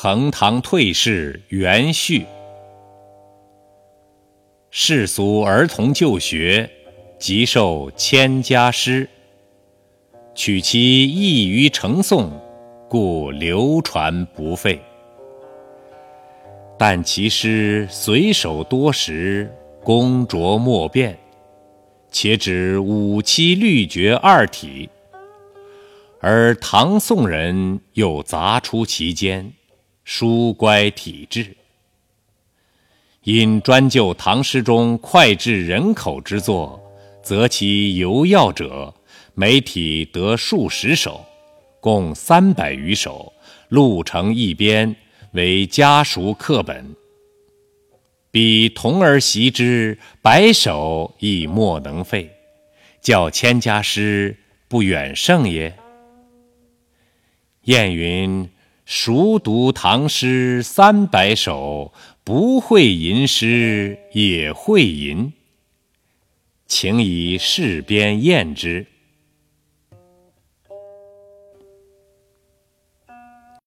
横塘退士元序。世俗儿童就学，即受千家诗。取其意于成诵，故流传不废。但其诗随手多识，工拙莫辨，且指五七律绝二体，而唐宋人又杂出其间，书乖体制。因专就唐诗中脍炙人口之作，择其尤要者，每体得数十首，共三百余首，录成一编。为家塾课本，彼童儿习之，百首亦莫能废，教千家诗不远胜也。晏云：“熟读唐诗三百首，不会吟诗也会吟。”请以事编验之。